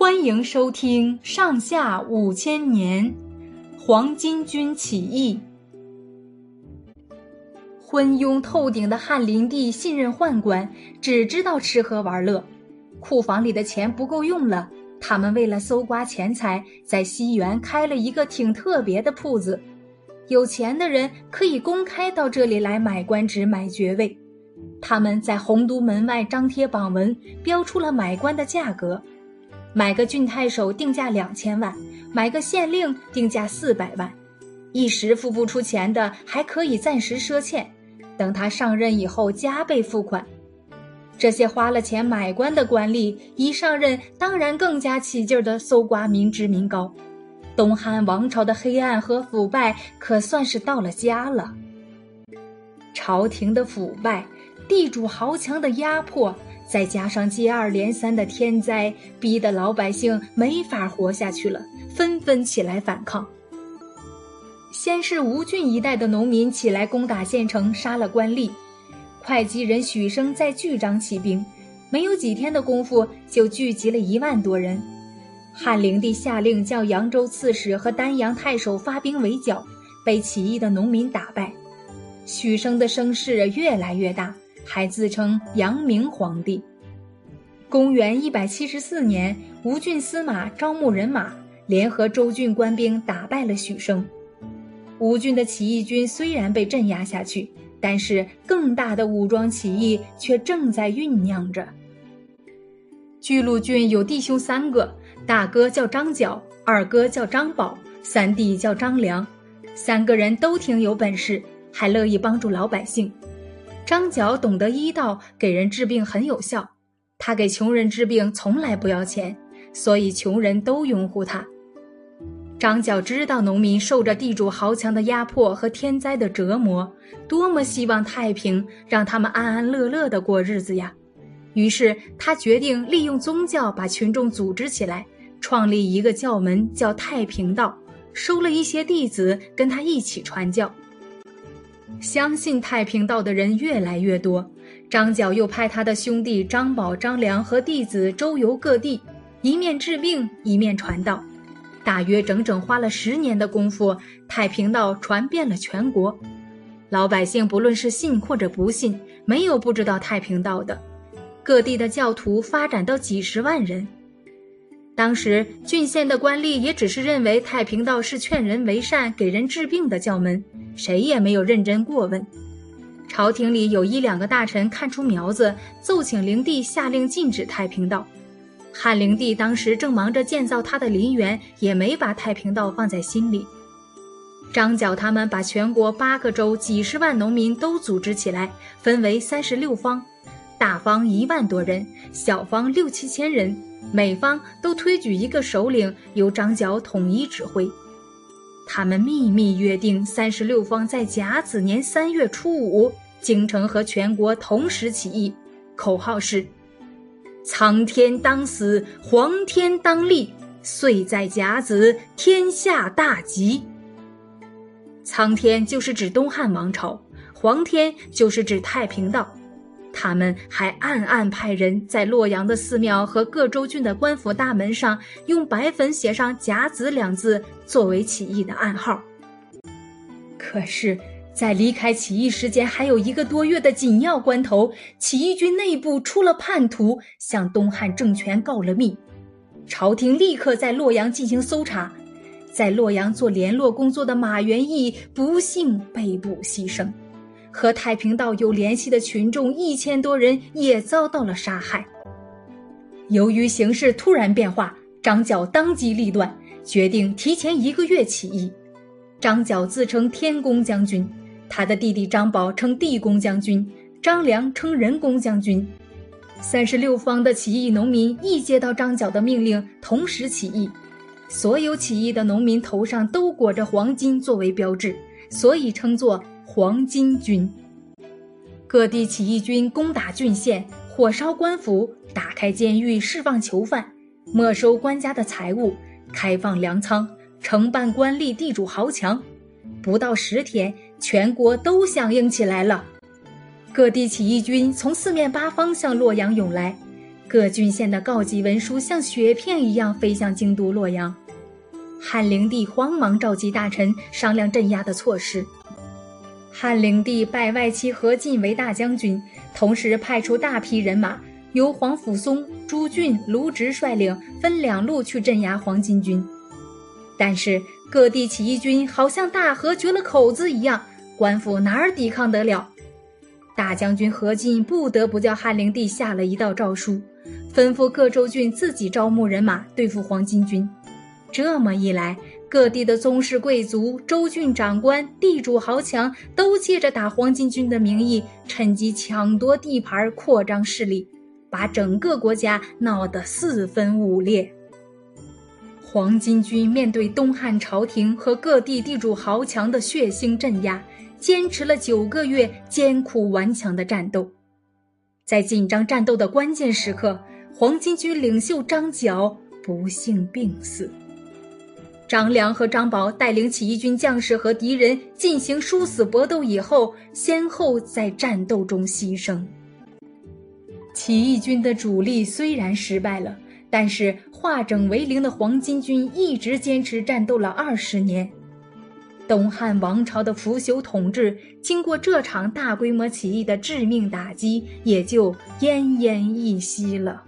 欢迎收听《上下五千年》黄巾军起义。昏庸透顶的汉灵帝信任宦官，只知道吃喝玩乐，库房里的钱不够用了。他们为了搜刮钱财，在西园开了一个挺特别的铺子。有钱的人可以公开到这里来买官职、买爵位。他们在洪都门外张贴榜文，标出了买官的价格。买个郡太守定价两千万，买个县令定价四百万，一时付不出钱的还可以暂时赊欠，等他上任以后加倍付款。这些花了钱买官的官吏一上任，当然更加起劲儿地搜刮民脂民膏。东汉王朝的黑暗和腐败可算是到了家了。朝廷的腐败，地主豪强的压迫。再加上接二连三的天灾，逼得老百姓没法活下去了，纷纷起来反抗。先是吴郡一带的农民起来攻打县城，杀了官吏。会稽人许生在巨章起兵，没有几天的功夫就聚集了一万多人。汉灵帝下令叫扬州刺史和丹阳太守发兵围剿，被起义的农民打败。许生的声势越来越大。还自称阳明皇帝。公元一百七十四年，吴郡司马招募人马，联合周郡官兵打败了许生。吴郡的起义军虽然被镇压下去，但是更大的武装起义却正在酝酿着。巨鹿郡有弟兄三个，大哥叫张角，二哥叫张宝，三弟叫张良。三个人都挺有本事，还乐意帮助老百姓。张角懂得医道，给人治病很有效。他给穷人治病从来不要钱，所以穷人都拥护他。张角知道农民受着地主豪强的压迫和天灾的折磨，多么希望太平，让他们安安乐乐地过日子呀！于是他决定利用宗教把群众组织起来，创立一个教门，叫太平道，收了一些弟子跟他一起传教。相信太平道的人越来越多，张角又派他的兄弟张宝、张良和弟子周游各地，一面治病，一面传道。大约整整花了十年的功夫，太平道传遍了全国。老百姓不论是信或者不信，没有不知道太平道的。各地的教徒发展到几十万人。当时郡县的官吏也只是认为太平道是劝人为善、给人治病的教门。谁也没有认真过问，朝廷里有一两个大臣看出苗子，奏请灵帝下令禁止太平道。汉灵帝当时正忙着建造他的陵园，也没把太平道放在心里。张角他们把全国八个州几十万农民都组织起来，分为三十六方，大方一万多人，小方六七千人，每方都推举一个首领，由张角统一指挥。他们秘密约定，三十六方在甲子年三月初五，京城和全国同时起义，口号是：“苍天当死，黄天当立，岁在甲子，天下大吉。”苍天就是指东汉王朝，黄天就是指太平道。他们还暗暗派人在洛阳的寺庙和各州郡的官府大门上用白粉写上“甲子”两字，作为起义的暗号。可是，在离开起义时间还有一个多月的紧要关头，起义军内部出了叛徒，向东汉政权告了密。朝廷立刻在洛阳进行搜查，在洛阳做联络工作的马元义不幸被捕牺牲。和太平道有联系的群众一千多人也遭到了杀害。由于形势突然变化，张角当机立断，决定提前一个月起义。张角自称天公将军，他的弟弟张宝称地公将军，张良称人公将军。三十六方的起义农民一接到张角的命令，同时起义。所有起义的农民头上都裹着黄金作为标志，所以称作。黄巾军，各地起义军攻打郡县，火烧官府，打开监狱，释放囚犯，没收官家的财物，开放粮仓，承办官吏、地主豪强。不到十天，全国都响应起来了。各地起义军从四面八方向洛阳涌来，各郡县的告急文书像雪片一样飞向京都洛阳。汉灵帝慌忙召集大臣商量镇压的措施。汉灵帝拜外戚何进为大将军，同时派出大批人马，由皇甫嵩、朱俊、卢植率领，分两路去镇压黄巾军。但是各地起义军好像大河决了口子一样，官府哪儿抵抗得了？大将军何进不得不叫汉灵帝下了一道诏书，吩咐各州郡自己招募人马对付黄巾军。这么一来，各地的宗室贵族、州郡长官、地主豪强都借着打黄巾军的名义，趁机抢夺地盘、扩张势力，把整个国家闹得四分五裂。黄巾军面对东汉朝廷和各地地主豪强的血腥镇压，坚持了九个月艰苦顽强的战斗。在紧张战斗的关键时刻，黄巾军领袖张角不幸病死。张良和张宝带领起义军将士和敌人进行殊死搏斗以后，先后在战斗中牺牲。起义军的主力虽然失败了。但是化整为零的黄巾军一直坚持战斗了二十年，东汉王朝的腐朽统治经过这场大规模起义的致命打击，也就奄奄一息了。